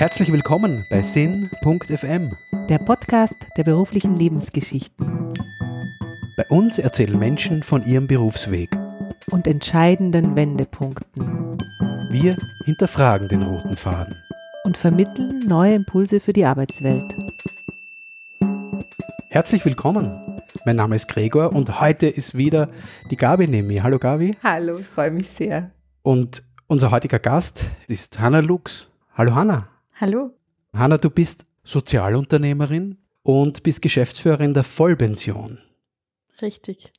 Herzlich willkommen bei Sinn.fm, der Podcast der beruflichen Lebensgeschichten Bei uns erzählen Menschen von ihrem Berufsweg. und entscheidenden Wendepunkten Wir hinterfragen den roten Faden. und vermitteln neue Impulse für die Arbeitswelt. Herzlich willkommen. Mein Name ist Gregor und heute ist wieder die Gabi neben mir. Hallo Gabi. Hallo, ich freue mich sehr. Und unser heutiger Gast ist Hanna Lux. Hallo Hanna. Hallo. Hanna, du bist Sozialunternehmerin und bist Geschäftsführerin der Vollpension. Richtig.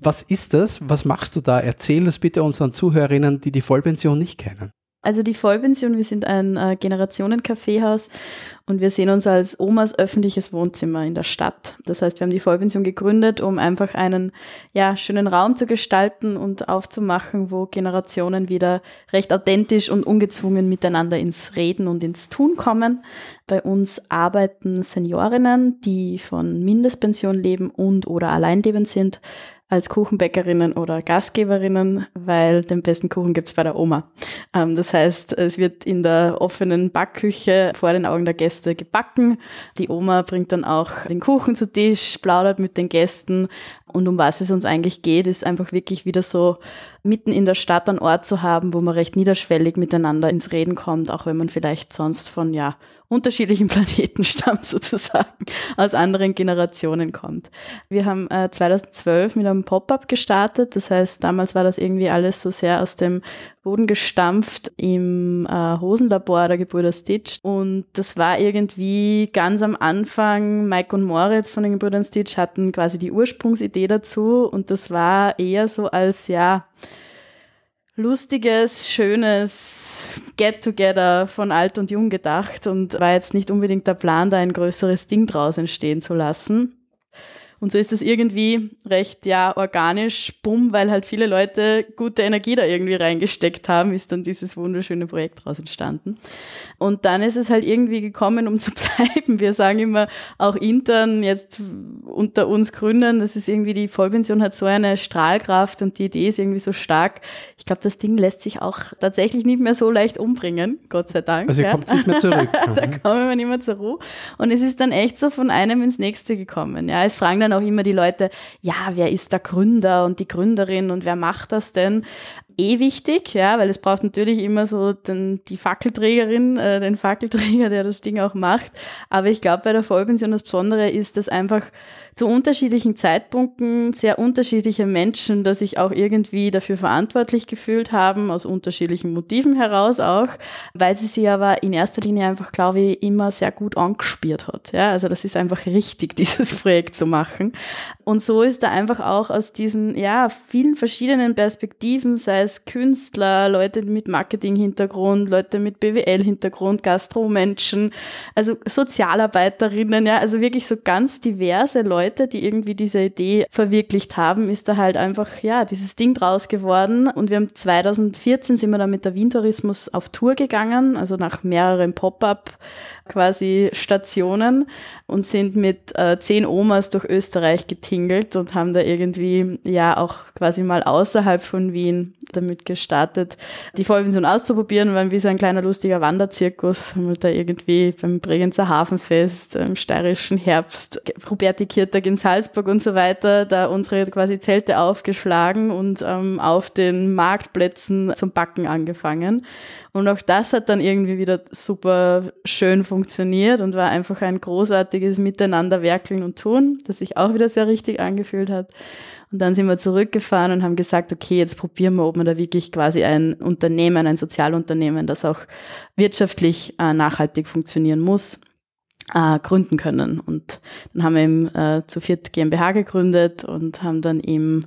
Was ist das? Was machst du da? Erzähl das bitte unseren Zuhörerinnen, die die Vollpension nicht kennen. Also die Vollpension, wir sind ein äh, Generationen-Kaffeehaus und wir sehen uns als Omas öffentliches Wohnzimmer in der Stadt. Das heißt, wir haben die Vollpension gegründet, um einfach einen ja, schönen Raum zu gestalten und aufzumachen, wo Generationen wieder recht authentisch und ungezwungen miteinander ins Reden und ins Tun kommen. Bei uns arbeiten Seniorinnen, die von Mindestpension leben und oder alleinlebend sind, als Kuchenbäckerinnen oder Gastgeberinnen, weil den besten Kuchen gibt's bei der Oma. Ähm, das heißt, es wird in der offenen Backküche vor den Augen der Gäste gebacken. Die Oma bringt dann auch den Kuchen zu Tisch, plaudert mit den Gästen. Und um was es uns eigentlich geht, ist einfach wirklich wieder so mitten in der Stadt einen Ort zu haben, wo man recht niederschwellig miteinander ins Reden kommt, auch wenn man vielleicht sonst von, ja, unterschiedlichen Planeten stammt sozusagen, aus anderen Generationen kommt. Wir haben äh, 2012 mit einem Pop-up gestartet, das heißt, damals war das irgendwie alles so sehr aus dem Boden gestampft im äh, Hosenlabor der Gebrüder Stitch und das war irgendwie ganz am Anfang, Mike und Moritz von den Gebrüdern Stitch hatten quasi die Ursprungsidee dazu und das war eher so als, ja, lustiges, schönes Get-Together von alt und jung gedacht und war jetzt nicht unbedingt der Plan, da ein größeres Ding draus entstehen zu lassen. Und so ist das irgendwie recht, ja, organisch, bumm, weil halt viele Leute gute Energie da irgendwie reingesteckt haben, ist dann dieses wunderschöne Projekt daraus entstanden. Und dann ist es halt irgendwie gekommen, um zu bleiben. Wir sagen immer auch intern jetzt unter uns Gründern, das ist irgendwie, die Vollpension hat so eine Strahlkraft und die Idee ist irgendwie so stark. Ich glaube, das Ding lässt sich auch tatsächlich nicht mehr so leicht umbringen, Gott sei Dank. Also ihr ja. kommt nicht mehr zurück. da kommen wir nicht mehr zur Ruhe. Und es ist dann echt so von einem ins nächste gekommen. Ja, es fragen dann auch immer die Leute, ja, wer ist der Gründer und die Gründerin und wer macht das denn? Eh wichtig, ja, weil es braucht natürlich immer so den, die Fackelträgerin, äh, den Fackelträger, der das Ding auch macht. Aber ich glaube, bei der Vollpension das Besondere ist, dass einfach zu unterschiedlichen Zeitpunkten sehr unterschiedliche Menschen, dass sich auch irgendwie dafür verantwortlich gefühlt haben, aus unterschiedlichen Motiven heraus auch, weil sie sich aber in erster Linie einfach, glaube ich, immer sehr gut angespielt hat. Ja, also das ist einfach richtig, dieses Projekt zu machen. Und so ist da einfach auch aus diesen, ja, vielen verschiedenen Perspektiven, sei es Künstler, Leute mit Marketing-Hintergrund, Leute mit BWL-Hintergrund, Gastromenschen, also Sozialarbeiterinnen, ja, also wirklich so ganz diverse Leute, die irgendwie diese Idee verwirklicht haben, ist da halt einfach, ja, dieses Ding draus geworden. Und wir haben 2014 sind wir dann mit der Wien Tourismus auf Tour gegangen, also nach mehreren Pop-up quasi Stationen und sind mit äh, zehn Omas durch Österreich getingelt und haben da irgendwie ja auch quasi mal außerhalb von Wien damit gestartet, die Vollpension auszuprobieren, waren wie so ein kleiner lustiger Wanderzirkus, haben wir da irgendwie beim Bregenzer Hafenfest, im steirischen Herbst, Roberti Kirtag in Salzburg und so weiter, da unsere quasi Zelte aufgeschlagen und ähm, auf den Marktplätzen zum Backen angefangen. Und auch das hat dann irgendwie wieder super schön funktioniert und war einfach ein großartiges Miteinanderwerkeln und Tun, das sich auch wieder sehr richtig angefühlt hat. Und dann sind wir zurückgefahren und haben gesagt, okay, jetzt probieren wir, ob man da wirklich quasi ein Unternehmen, ein Sozialunternehmen, das auch wirtschaftlich äh, nachhaltig funktionieren muss, äh, gründen können. Und dann haben wir eben äh, zu viert GmbH gegründet und haben dann im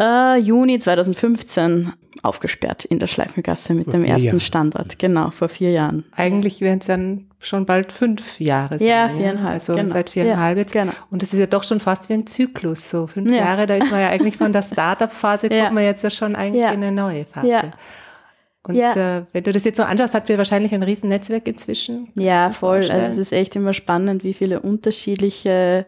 äh, Juni 2015 aufgesperrt in der Schleifengasse mit Vor dem ersten Jahren. Standort. Genau, vor vier Jahren. Eigentlich werden es dann schon bald fünf Jahre sein. Ja, viereinhalb, Also genau. seit viereinhalb Ja, jetzt. genau. Und das ist ja doch schon fast wie ein Zyklus. So fünf Ja. Jahre, da ist man ja eigentlich von der Startup-Phase, Ja. kommt man jetzt ja schon eigentlich Ja. in eine neue Phase. Ja. Und Ja. äh, wenn du das jetzt so anschaust, habt ihr wahrscheinlich ein riesen Netzwerk inzwischen. Ja, voll. Also es ist echt immer spannend, wie viele unterschiedliche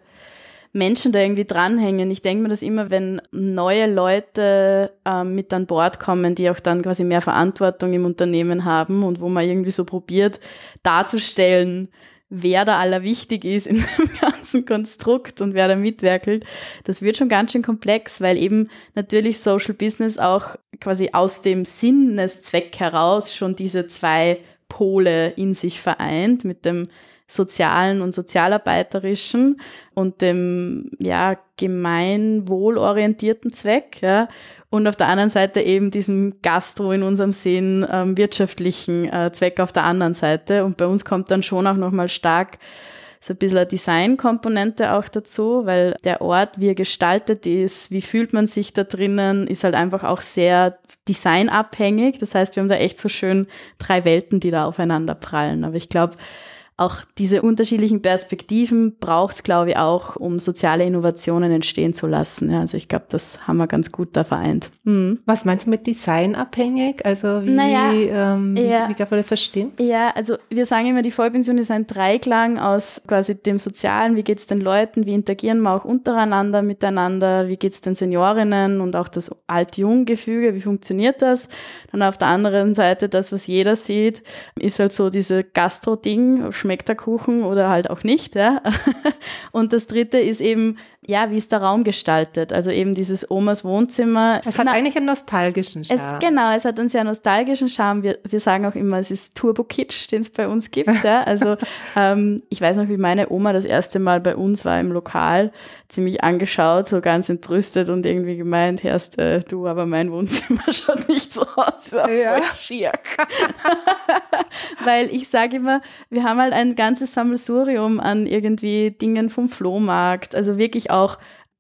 Menschen da irgendwie dranhängen. Ich denke mir das immer, wenn neue Leute ähm, mit an Bord kommen, die auch dann quasi mehr Verantwortung im Unternehmen haben und wo man irgendwie so probiert darzustellen, wer da allerwichtig ist in dem ganzen Konstrukt und wer da mitwerkelt, das wird schon ganz schön komplex, weil eben natürlich Social Business auch quasi aus dem Sinneszweck heraus schon diese zwei Pole in sich vereint mit dem sozialen und sozialarbeiterischen und dem ja gemeinwohlorientierten Zweck, ja, und auf der anderen Seite eben diesem Gastro in unserem Sinn ähm, wirtschaftlichen äh, Zweck auf der anderen Seite. Und bei uns kommt dann schon auch nochmal stark so ein bisschen eine Designkomponente auch dazu, weil der Ort, wie er gestaltet ist, wie fühlt man sich da drinnen, ist halt einfach auch sehr designabhängig. Das heißt, wir haben da echt so schön drei Welten, die da aufeinander prallen. Aber ich glaube, auch diese unterschiedlichen Perspektiven braucht es, glaube ich, auch, um soziale Innovationen entstehen zu lassen. Ja, also ich glaube, das haben wir ganz gut da vereint. Mhm. Was meinst du mit designabhängig? Also wie, Naja, ähm, wie, ja. wie darf man das verstehen? Ja, also wir sagen immer, die Vollpension ist ein Dreiklang aus quasi dem Sozialen, wie geht's den Leuten, wie interagieren wir auch untereinander miteinander, wie geht's den Seniorinnen und auch das Alt-Jung-Gefüge, wie funktioniert das? Dann auf der anderen Seite das, was jeder sieht, ist halt so diese Gastro-Ding, schmeckt der Kuchen oder halt auch nicht, ja. Und das dritte ist eben, ja, wie ist der Raum gestaltet? Also eben dieses Omas Wohnzimmer. Es hat Na, eigentlich einen nostalgischen Charme. es, genau, es hat einen sehr nostalgischen Charme. Wir, wir sagen auch immer, es ist Turbo-Kitsch, den es bei uns gibt. Ja? Also ähm, ich weiß noch, wie meine Oma das erste Mal bei uns war im Lokal, ziemlich angeschaut, so ganz entrüstet und irgendwie gemeint, Herst, äh, du, aber mein Wohnzimmer schaut nicht so aus, ja. Schier. Weil ich sage immer, wir haben halt ein ganzes Sammelsurium an irgendwie Dingen vom Flohmarkt, also wirklich auch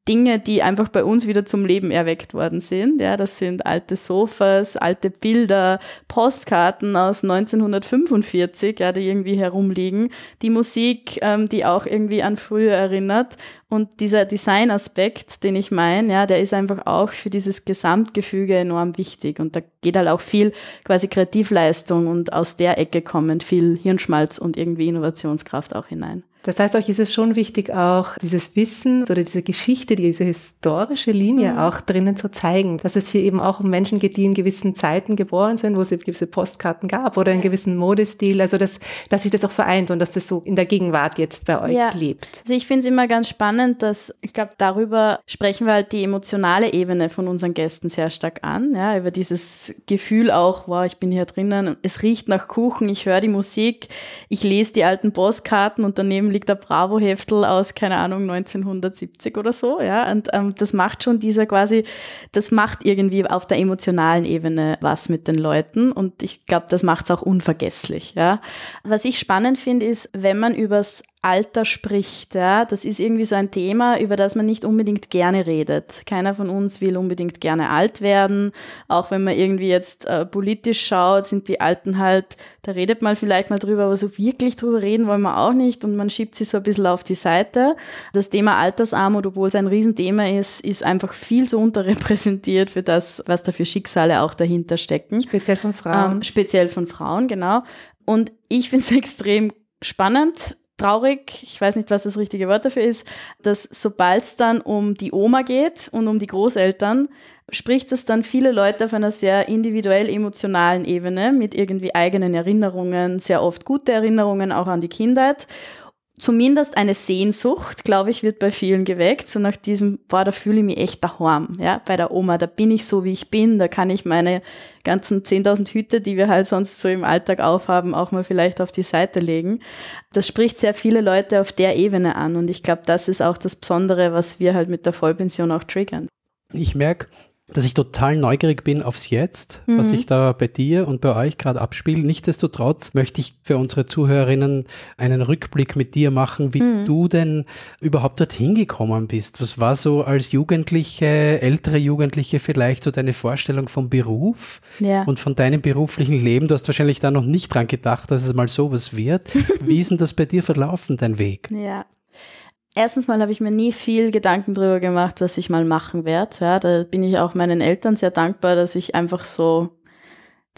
Dinge, die einfach bei uns wieder zum Leben erweckt worden sind. Ja, das sind alte Sofas, alte Bilder, Postkarten aus 1945, ja, die irgendwie herumliegen. Die Musik, ähm, die auch irgendwie an früher erinnert. Und dieser Designaspekt, den ich meine, ja, der ist einfach auch für dieses Gesamtgefüge enorm wichtig. Und da geht halt auch viel quasi Kreativleistung und aus der Ecke kommen viel Hirnschmalz und irgendwie Innovationskraft auch hinein. Das heißt, euch ist es schon wichtig, auch dieses Wissen oder diese Geschichte, diese historische Linie Mhm. auch drinnen zu zeigen, dass es hier eben auch um Menschen geht, die in gewissen Zeiten geboren sind, wo es gewisse Postkarten gab oder einen gewissen Modestil, also dass, dass sich das auch vereint und dass das so in der Gegenwart jetzt bei euch Ja. lebt. Also ich finde es immer ganz spannend, dass ich glaube, darüber sprechen wir halt die emotionale Ebene von unseren Gästen sehr stark an. Ja, über dieses Gefühl auch, wow, ich bin hier drinnen, es riecht nach Kuchen, ich höre die Musik, ich lese die alten Postkarten und daneben liegt der Bravo-Heftel aus, keine Ahnung, 1970 oder so. Ja, und ähm, das macht schon dieser quasi, das macht irgendwie auf der emotionalen Ebene was mit den Leuten und ich glaube, das macht es auch unvergesslich. Ja. Was ich spannend finde, ist, wenn man übers Alter spricht, ja, das ist irgendwie so ein Thema, über das man nicht unbedingt gerne redet. Keiner von uns will unbedingt gerne alt werden. Auch wenn man irgendwie jetzt äh, politisch schaut, sind die Alten halt, da redet man vielleicht mal drüber, aber so wirklich drüber reden wollen wir auch nicht und man schiebt sie so ein bisschen auf die Seite. Das Thema Altersarmut, obwohl es ein Riesenthema ist, ist einfach viel zu unterrepräsentiert für das, was da für Schicksale auch dahinter stecken. Speziell von Frauen. Ähm, speziell von Frauen, genau. Und ich finde es extrem spannend, traurig, ich weiß nicht, was das richtige Wort dafür ist, dass sobald es dann um die Oma geht und um die Großeltern, spricht es dann viele Leute auf einer sehr individuell emotionalen Ebene mit irgendwie eigenen Erinnerungen, sehr oft gute Erinnerungen auch an die Kindheit. Zumindest eine Sehnsucht, glaube ich, wird bei vielen geweckt. So nach diesem, boah, da fühle ich mich echt daheim, ja, bei der Oma. Da bin ich so, wie ich bin. Da kann ich meine ganzen 10.000 Hüte, die wir halt sonst so im Alltag aufhaben, auch mal vielleicht auf die Seite legen. Das spricht sehr viele Leute auf der Ebene an. Und ich glaube, das ist auch das Besondere, was wir halt mit der Vollpension auch triggern. Ich merke, dass ich total neugierig bin aufs Jetzt, was sich da bei dir und bei euch gerade abspielt. Nichtsdestotrotz möchte ich für unsere Zuhörerinnen einen Rückblick mit dir machen, wie du denn überhaupt dorthin gekommen bist. Was war so als Jugendliche, ältere Jugendliche vielleicht so deine Vorstellung vom Beruf Ja. und von deinem beruflichen Leben? Du hast wahrscheinlich da noch nicht dran gedacht, dass es mal sowas wird. Wie ist denn das bei dir verlaufen, dein Weg? Ja. Erstens mal habe ich mir nie viel Gedanken drüber gemacht, was ich mal machen werde. Ja, da bin ich auch meinen Eltern sehr dankbar, dass ich einfach so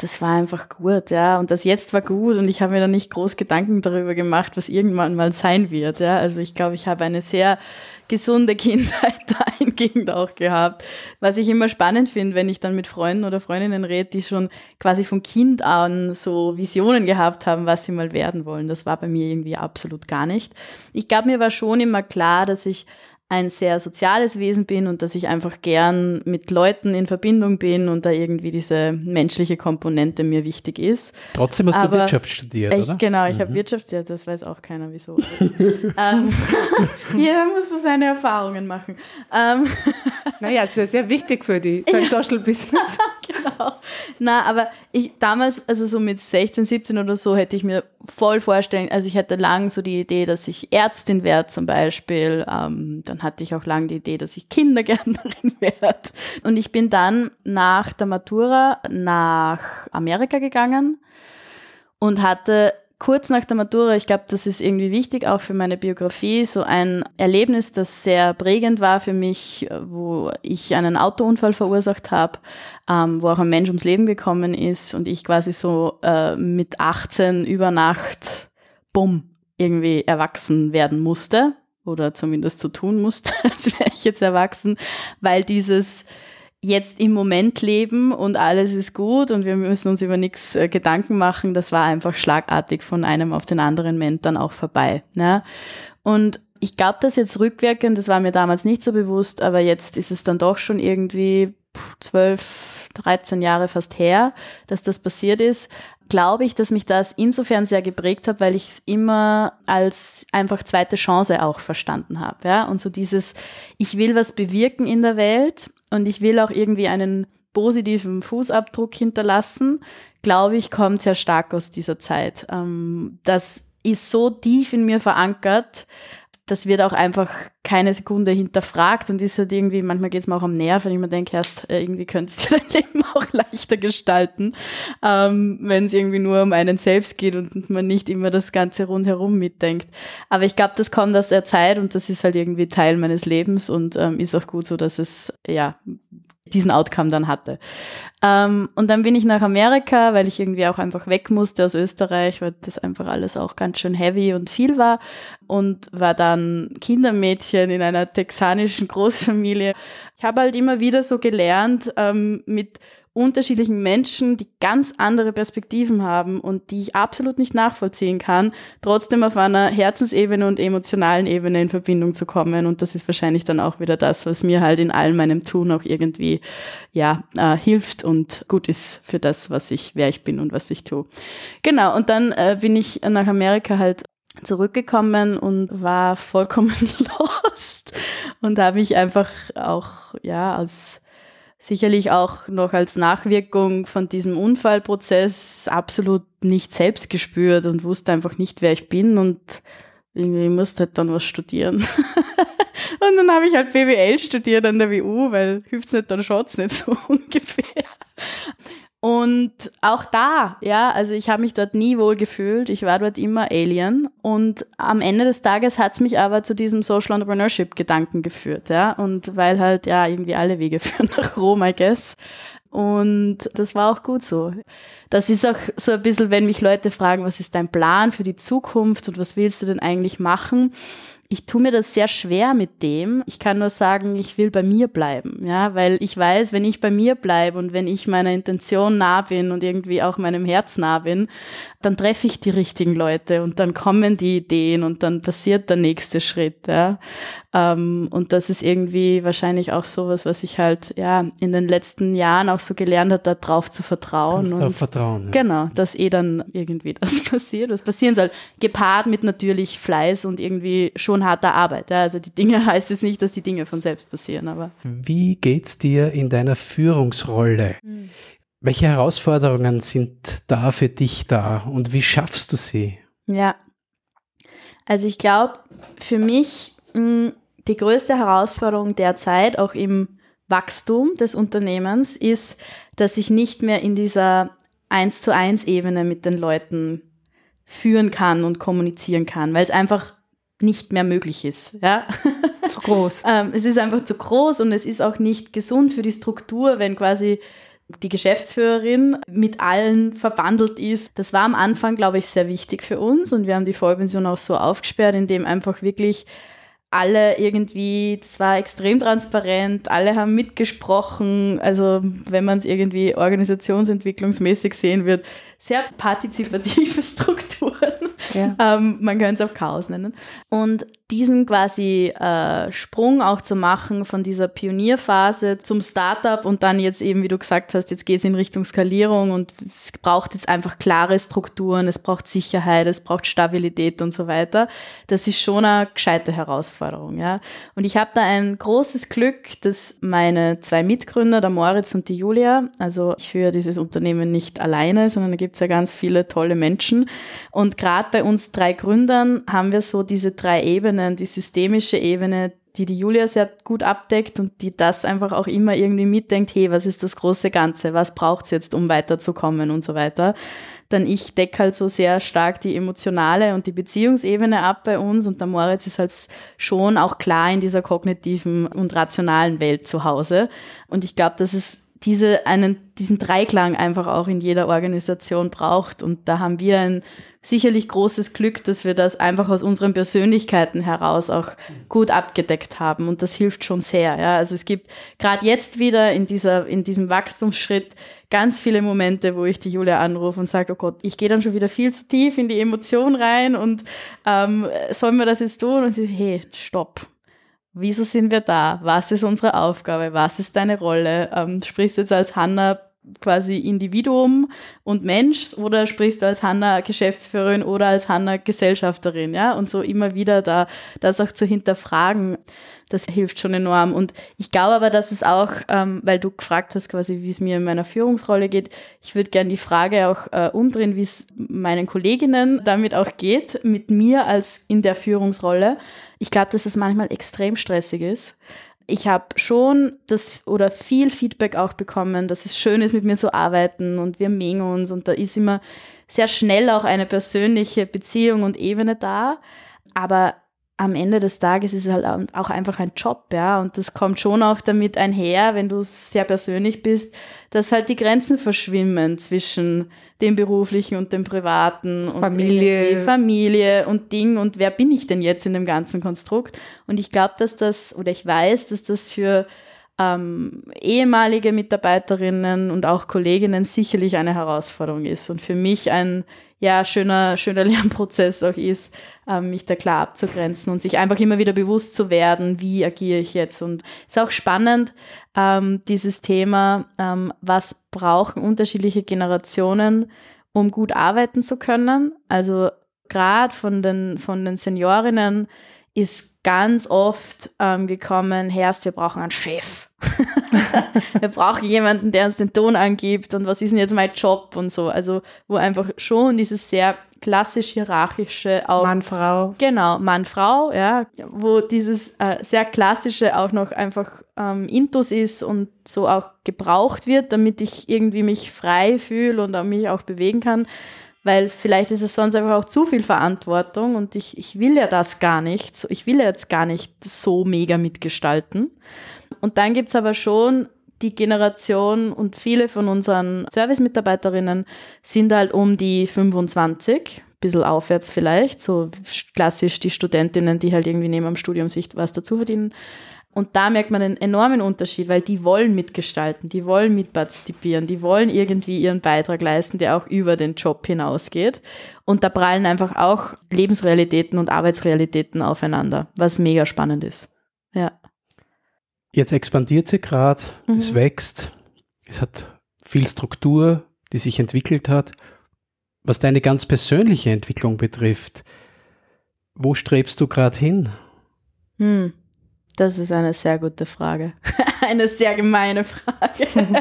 das war einfach gut, ja. Und das jetzt war gut und ich habe mir da nicht groß Gedanken darüber gemacht, was irgendwann mal sein wird, ja. Also ich glaube, ich habe eine sehr gesunde Kindheit dahingehend auch gehabt. Was ich immer spannend finde, wenn ich dann mit Freunden oder Freundinnen rede, die schon quasi von Kind an so Visionen gehabt haben, was sie mal werden wollen. Das war bei mir irgendwie absolut gar nicht. Ich glaube, mir war schon immer klar, dass ich ein sehr soziales Wesen bin und dass ich einfach gern mit Leuten in Verbindung bin und da irgendwie diese menschliche Komponente mir wichtig ist. Trotzdem hast Aber du Wirtschaft studiert, ich, oder? Genau, ich mhm. habe Wirtschaft studiert, das weiß auch keiner wieso. ähm, jeder muss so seine Erfahrungen machen. Ähm, naja, es ist sehr wichtig für, die, für ja. Social Business. genau. Na, aber ich damals, also so mit 16, 17 oder so, hätte ich mir voll vorstellen, also ich hatte lang so die Idee, dass ich Ärztin werde zum Beispiel. Ähm, dann hatte ich auch lange die Idee, dass ich Kindergärtnerin werde. Und ich bin dann nach der Matura nach Amerika gegangen und hatte kurz nach der Matura, ich glaube, das ist irgendwie wichtig auch für meine Biografie, so ein Erlebnis, das sehr prägend war für mich, wo ich einen Autounfall verursacht habe, ähm, wo auch ein Mensch ums Leben gekommen ist und ich quasi so äh, mit 18 über Nacht, bumm, irgendwie erwachsen werden musste oder zumindest so tun musste, als wäre ich jetzt erwachsen, weil dieses jetzt im Moment leben und alles ist gut und wir müssen uns über nichts äh, Gedanken machen, das war einfach schlagartig von einem auf den anderen Moment dann auch vorbei. Ja? Und ich glaube das jetzt rückwirkend, das war mir damals nicht so bewusst, aber jetzt ist es dann doch schon irgendwie zwölf, 13 Jahre fast her, dass das passiert ist glaube ich, dass mich das insofern sehr geprägt hat, weil ich es immer als einfach zweite Chance auch verstanden habe. Ja? Und so dieses, ich will was bewirken in der Welt und ich will auch irgendwie einen positiven Fußabdruck hinterlassen, glaube ich, kommt sehr stark aus dieser Zeit. Ähm, das ist so tief in mir verankert, das wird auch einfach keine Sekunde hinterfragt und ist halt irgendwie, manchmal geht es mir auch am Nerv, wenn ich mir denke, erst äh, irgendwie könntest du dein Leben auch leichter gestalten, ähm, wenn es irgendwie nur um einen selbst geht und man nicht immer das Ganze rundherum mitdenkt. Aber ich glaube, das kommt aus der Zeit und das ist halt irgendwie Teil meines Lebens und ähm, ist auch gut so, dass es ja diesen Outcome dann hatte. Ähm, und dann bin ich nach Amerika, weil ich irgendwie auch einfach weg musste aus Österreich, weil das einfach alles auch ganz schön heavy und viel war und war dann Kindermädchen in einer texanischen Großfamilie. Ich habe halt immer wieder so gelernt, ähm, mit unterschiedlichen Menschen, die ganz andere Perspektiven haben und die ich absolut nicht nachvollziehen kann, trotzdem auf einer Herzensebene und emotionalen Ebene in Verbindung zu kommen. Und das ist wahrscheinlich dann auch wieder das, was mir halt in all meinem Tun auch irgendwie ja äh, hilft und gut ist für das, was ich, wer ich bin und was ich tue. Genau. Und dann äh, bin ich nach Amerika halt zurückgekommen und war vollkommen lost und habe mich einfach auch ja als sicherlich auch noch als Nachwirkung von diesem Unfallprozess absolut nicht selbst gespürt und wusste einfach nicht, wer ich bin und irgendwie musste halt dann was studieren. und dann habe ich halt BWL studiert an der WU, weil hilft's nicht, dann schaut's nicht so ungefähr. Und auch da, ja, also ich habe mich dort nie wohl gefühlt. Ich war dort immer Alien. Und am Ende des Tages hat's mich aber zu diesem Social Entrepreneurship-Gedanken geführt, ja. Und weil halt, ja, irgendwie alle Wege führen nach Rom, I guess. Und das war auch gut so. Das ist auch so ein bisschen, wenn mich Leute fragen, was ist dein Plan für die Zukunft und was willst du denn eigentlich machen? Ich tue mir das sehr schwer mit dem. Ich kann nur sagen, ich will bei mir bleiben, ja, weil ich weiß, wenn ich bei mir bleibe und wenn ich meiner Intention nah bin und irgendwie auch meinem Herz nah bin, dann treffe ich die richtigen Leute und dann kommen die Ideen und dann passiert der nächste Schritt, ja. Ähm, und das ist irgendwie wahrscheinlich auch sowas, was ich halt, ja, in den letzten Jahren auch so gelernt habe, darauf zu vertrauen. Kannst und vertrauen. Ja. Genau, dass eh dann irgendwie das passiert, was passieren soll. Gepaart mit natürlich Fleiß und irgendwie schon harter Arbeit. Ja. Also die Dinge heißt jetzt nicht, dass die Dinge von selbst passieren, aber. Wie geht's dir in deiner Führungsrolle? Mhm. Welche Herausforderungen sind da für dich da und wie schaffst du sie? Ja, also ich glaube, für mich mh, hm, die größte Herausforderung derzeit, auch im Wachstum des Unternehmens, ist, dass ich nicht mehr in dieser 1 zu 1 Ebene mit den Leuten führen kann und kommunizieren kann, weil es einfach nicht mehr möglich ist. Ja? Zu groß. ähm, es ist einfach zu groß und es ist auch nicht gesund für die Struktur, wenn quasi die Geschäftsführerin mit allen verbandelt ist. Das war am Anfang, glaube ich, sehr wichtig für uns und wir haben die Vollpension auch so aufgesperrt, indem einfach wirklich alle irgendwie, das war extrem transparent, alle haben mitgesprochen. Also wenn man es irgendwie organisationsentwicklungsmäßig sehen wird, sehr partizipative Strukturen. Ja. ähm, man könnte es auch Chaos nennen. Und diesen quasi äh, Sprung auch zu machen von dieser Pionierphase zum Startup und dann jetzt eben, wie du gesagt hast, jetzt geht es in Richtung Skalierung und es braucht jetzt einfach klare Strukturen, es braucht Sicherheit, es braucht Stabilität und so weiter. Das ist schon eine gescheite Herausforderung, ja. Und ich habe da ein großes Glück, dass meine zwei Mitgründer, der Moritz und die Julia, also ich führe dieses Unternehmen nicht alleine, sondern da gibt es ja ganz viele tolle Menschen. Und gerade bei uns drei Gründern haben wir so diese drei Ebenen, die systemische Ebene, die die Julia sehr gut abdeckt und die das einfach auch immer irgendwie mitdenkt, hey, was ist das große Ganze, was braucht es jetzt, um weiterzukommen und so weiter. Dann ich decke halt so sehr stark die emotionale und die Beziehungsebene ab bei uns und der Moritz ist halt schon auch klar in dieser kognitiven und rationalen Welt zu Hause. Und ich glaube, dass es diese einen, diesen Dreiklang einfach auch in jeder Organisation braucht. Und da haben wir ein sicherlich großes Glück, dass wir das einfach aus unseren Persönlichkeiten heraus auch gut abgedeckt haben. Und das hilft schon sehr. Ja. Also es gibt gerade jetzt wieder in, dieser, in diesem Wachstumsschritt ganz viele Momente, wo ich die Julia anrufe und sage, oh Gott, ich gehe dann schon wieder viel zu tief in die Emotion rein und ähm, sollen wir das jetzt tun? Und sie, hey, stopp Wieso sind wir da? Was ist unsere Aufgabe? Was ist deine Rolle? Ähm, sprichst du jetzt als Hanna quasi Individuum und Mensch oder sprichst du als Hanna Geschäftsführerin oder als Hanna Gesellschafterin, ja? Und so immer wieder da das auch zu hinterfragen, das hilft schon enorm. Und ich glaube aber, dass es auch, ähm, weil du gefragt hast quasi, wie es mir in meiner Führungsrolle geht, ich würde gerne die Frage auch äh, umdrehen, wie es meinen Kolleginnen damit auch geht, mit mir als in der Führungsrolle. Ich glaube, dass es manchmal extrem stressig ist. Ich habe schon das oder viel Feedback auch bekommen, dass es schön ist, mit mir zu arbeiten und wir mengen uns und da ist immer sehr schnell auch eine persönliche Beziehung und Ebene da. Aber am Ende des Tages ist es halt auch einfach ein Job, ja. Und das kommt schon auch damit einher, wenn du sehr persönlich bist, dass halt die Grenzen verschwimmen zwischen dem beruflichen und dem privaten Familie. und Familie und Ding und wer bin ich denn jetzt in dem ganzen Konstrukt? Und ich glaube, dass das, oder ich weiß, dass das für ähm, ehemalige Mitarbeiterinnen und auch Kolleginnen sicherlich eine Herausforderung ist und für mich ein ja, schöner, schöner Lernprozess auch ist, ähm, mich da klar abzugrenzen und sich einfach immer wieder bewusst zu werden, wie agiere ich jetzt. Und es ist auch spannend, ähm, dieses Thema, ähm, was brauchen unterschiedliche Generationen, um gut arbeiten zu können. Also gerade von den, von den Seniorinnen ist ganz oft ähm, gekommen, Herrst, wir brauchen einen Chef. wir brauchen jemanden, der uns den Ton angibt und was ist denn jetzt mein Job und so. Also wo einfach schon dieses sehr klassisch hierarchische auch Mann Frau genau Mann Frau ja wo dieses äh, sehr klassische auch noch einfach ähm, Intus ist und so auch gebraucht wird damit ich irgendwie mich frei fühle und mich auch bewegen kann weil vielleicht ist es sonst einfach auch zu viel Verantwortung und ich, ich will ja das gar nicht. Ich will ja jetzt gar nicht so mega mitgestalten. Und dann gibt es aber schon die Generation und viele von unseren Service-Mitarbeiterinnen sind halt um die 25, bisschen aufwärts vielleicht, so klassisch die Studentinnen, die halt irgendwie neben dem Studium sich was dazu verdienen. Und da merkt man einen enormen Unterschied, weil die wollen mitgestalten, die wollen mitpartizipieren, die wollen irgendwie ihren Beitrag leisten, der auch über den Job hinausgeht. Und da prallen einfach auch Lebensrealitäten und Arbeitsrealitäten aufeinander, was mega spannend ist. Ja. Jetzt expandiert sie gerade, mhm. es wächst, es hat viel Struktur, die sich entwickelt hat. Was deine ganz persönliche Entwicklung betrifft, wo strebst du gerade hin? Hm. Das ist eine sehr gute Frage. eine sehr gemeine Frage.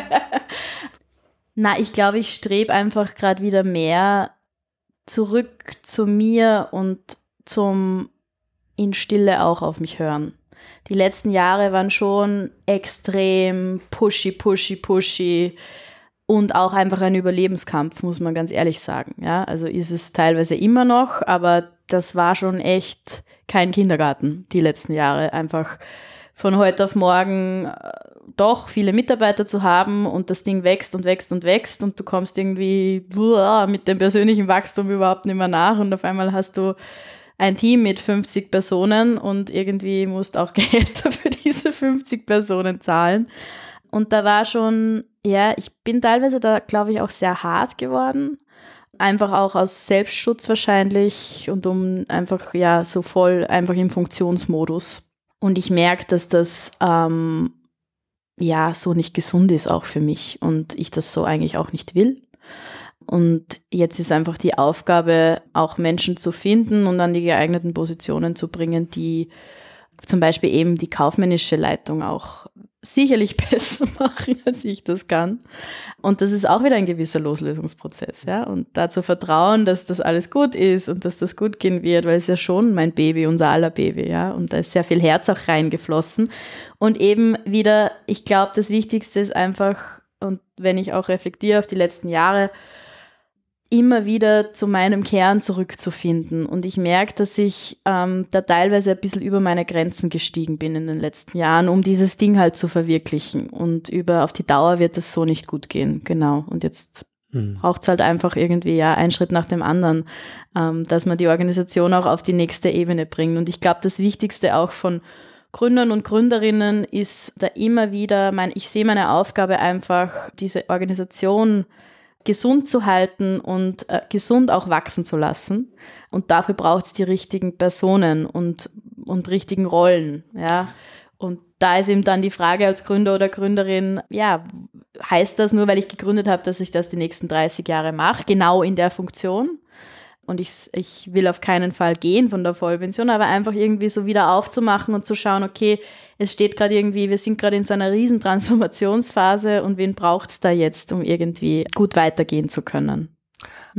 Na, ich glaube, ich strebe einfach gerade wieder mehr zurück zu mir und zum in Stille auch auf mich hören. Die letzten Jahre waren schon extrem pushy, pushy, pushy und auch einfach ein Überlebenskampf, muss man ganz ehrlich sagen. Ja, also ist es teilweise immer noch, aber das war schon echt kein Kindergarten die letzten Jahre. Einfach von heute auf morgen äh, doch viele Mitarbeiter zu haben und das Ding wächst und wächst und wächst und du kommst irgendwie mit dem persönlichen Wachstum überhaupt nicht mehr nach und auf einmal hast du ein Team mit 50 Personen und irgendwie musst auch Gehälter für diese 50 Personen zahlen. Und da war schon, ja, ich bin teilweise da, glaube ich, auch sehr hart geworden. Einfach auch aus Selbstschutz wahrscheinlich und um einfach, ja, so voll einfach im Funktionsmodus. Und ich merke, dass das ähm, ja so nicht gesund ist auch für mich und ich das so eigentlich auch nicht will. Und jetzt ist einfach die Aufgabe, auch Menschen zu finden und an die geeigneten Positionen zu bringen, die zum Beispiel eben die kaufmännische Leitung auch sicherlich besser machen, als ich das kann. Und das ist auch wieder ein gewisser Loslösungsprozess, ja. Und dazu vertrauen, dass das alles gut ist und dass das gut gehen wird, weil es ja schon mein Baby, unser aller Baby, ja. Und da ist sehr viel Herz auch reingeflossen. Und eben wieder, ich glaube, das Wichtigste ist einfach, und wenn ich auch reflektiere auf die letzten Jahre, immer wieder zu meinem Kern zurückzufinden. Und ich merke, dass ich ähm, da teilweise ein bisschen über meine Grenzen gestiegen bin in den letzten Jahren, um dieses Ding halt zu verwirklichen. Und über auf die Dauer wird es so nicht gut gehen. Genau. Und jetzt hm. braucht es halt einfach irgendwie ja einen Schritt nach dem anderen, ähm, dass man die Organisation auch auf die nächste Ebene bringt. Und ich glaube, das Wichtigste auch von Gründern und Gründerinnen ist da immer wieder, mein, ich sehe meine Aufgabe einfach, diese Organisation gesund zu halten und äh, gesund auch wachsen zu lassen. Und dafür braucht es die richtigen Personen und, und richtigen Rollen. Ja. Und da ist eben dann die Frage als Gründer oder Gründerin, ja, heißt das nur, weil ich gegründet habe, dass ich das die nächsten 30 Jahre mache, genau in der Funktion? und ich, ich will auf keinen Fall gehen von der Vollpension, aber einfach irgendwie so wieder aufzumachen und zu schauen, okay, es steht gerade irgendwie, wir sind gerade in so einer riesen Transformationsphase und wen braucht es da jetzt, um irgendwie gut weitergehen zu können?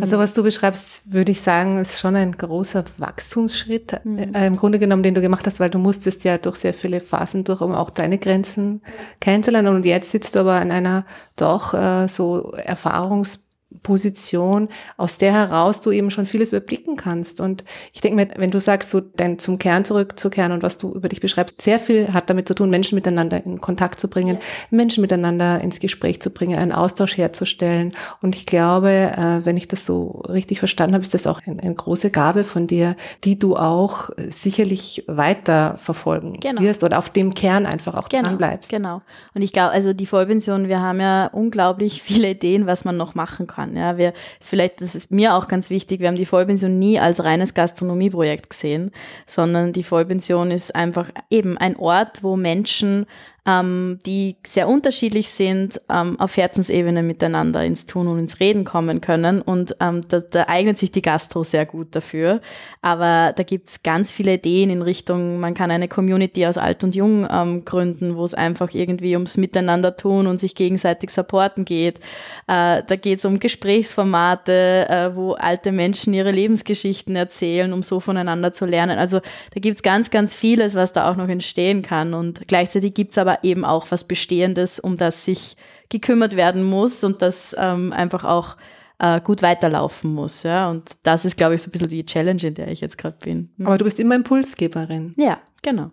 Also was du beschreibst, würde ich sagen, ist schon ein großer Wachstumsschritt mhm. äh, im Grunde genommen, den du gemacht hast, weil du musstest ja durch sehr viele Phasen durch, um auch deine Grenzen kennenzulernen. Und jetzt sitzt du aber an einer doch äh, so Erfahrungs Position, aus der heraus du eben schon vieles überblicken kannst. Und ich denke mir, wenn du sagst, so dein, zum Kern zurückzukehren und was du über dich beschreibst, sehr viel hat damit zu tun, Menschen miteinander in Kontakt zu bringen. Menschen miteinander ins Gespräch zu bringen, einen Austausch herzustellen. Und ich glaube, äh, wenn ich das so richtig verstanden habe, ist das auch eine, eine große Gabe von dir, die du auch sicherlich weiter verfolgen genau. wirst oder auf dem Kern einfach auch genau. dran bleibst. Genau. Und ich glaube, also die Vollpension, wir haben ja unglaublich viele Ideen, was man noch machen kann kann. Ja, wir, ist vielleicht, das ist mir auch ganz wichtig, wir haben die Vollpension nie als reines Gastronomieprojekt gesehen, sondern die Vollpension ist einfach eben ein Ort, wo Menschen ähm, die sehr unterschiedlich sind, ähm, auf Herzensebene miteinander ins Tun und ins Reden kommen können. Und ähm, da, da, eignet sich die Gastro sehr gut dafür. Aber da gibt es ganz viele Ideen in Richtung, man kann eine Community aus Alt und Jung ähm, gründen, wo es einfach irgendwie ums Miteinander tun und sich gegenseitig supporten geht. Äh, da geht es um Gesprächsformate, äh, wo alte Menschen ihre Lebensgeschichten erzählen, um so voneinander zu lernen. Also da gibt es ganz, ganz vieles, was da auch noch entstehen kann. Und gleichzeitig gibt es aber eben auch was Bestehendes, um das sich gekümmert werden muss und das ähm, einfach auch äh, gut weiterlaufen muss. Ja? Und das ist, glaube ich, so ein bisschen die Challenge, in der ich jetzt gerade bin. Hm. Aber du bist immer Impulsgeberin. Ja, genau.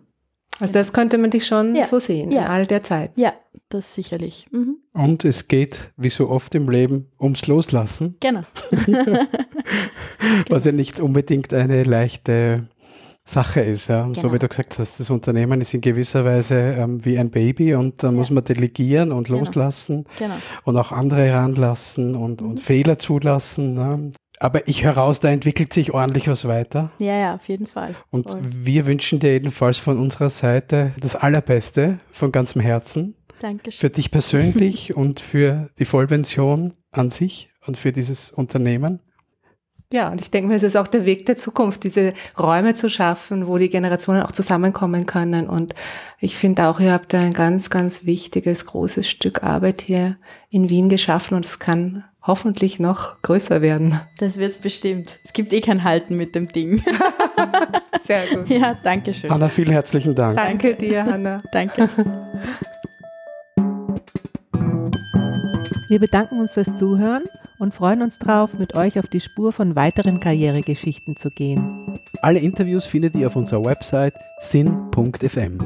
Also das könnte man dich schon ja. so sehen, ja. in all der Zeit. Ja, das sicherlich. Mhm. Und es geht, wie so oft im Leben, ums Loslassen. Genau. Was ja nicht unbedingt eine leichte Sache ist. Ja. Genau. So wie du gesagt hast, das Unternehmen ist in gewisser Weise ähm, wie ein Baby und da ja. muss man delegieren und genau. loslassen genau. und auch andere ranlassen und, mhm. und Fehler zulassen. Ne. Aber ich höre raus, da entwickelt sich ordentlich was weiter. Ja, ja, auf jeden Fall. Und Voll. wir wünschen dir jedenfalls von unserer Seite das Allerbeste von ganzem Herzen. Dankeschön. Für dich persönlich und für die Vollpension an sich und für dieses Unternehmen. Ja, und ich denke mir, es ist auch der Weg der Zukunft, diese Räume zu schaffen, wo die Generationen auch zusammenkommen können. Und ich finde auch, ihr habt ein ganz, ganz wichtiges, großes Stück Arbeit hier in Wien geschaffen und es kann hoffentlich noch größer werden. Das wird es bestimmt. Es gibt eh kein Halten mit dem Ding. Sehr gut. Ja, danke schön. Hanna, vielen herzlichen Dank. Danke dir, Hanna. danke. Wir bedanken uns fürs Zuhören und freuen uns darauf, mit euch auf die Spur von weiteren Karrieregeschichten zu gehen. Alle Interviews findet ihr auf unserer Website sin.fm.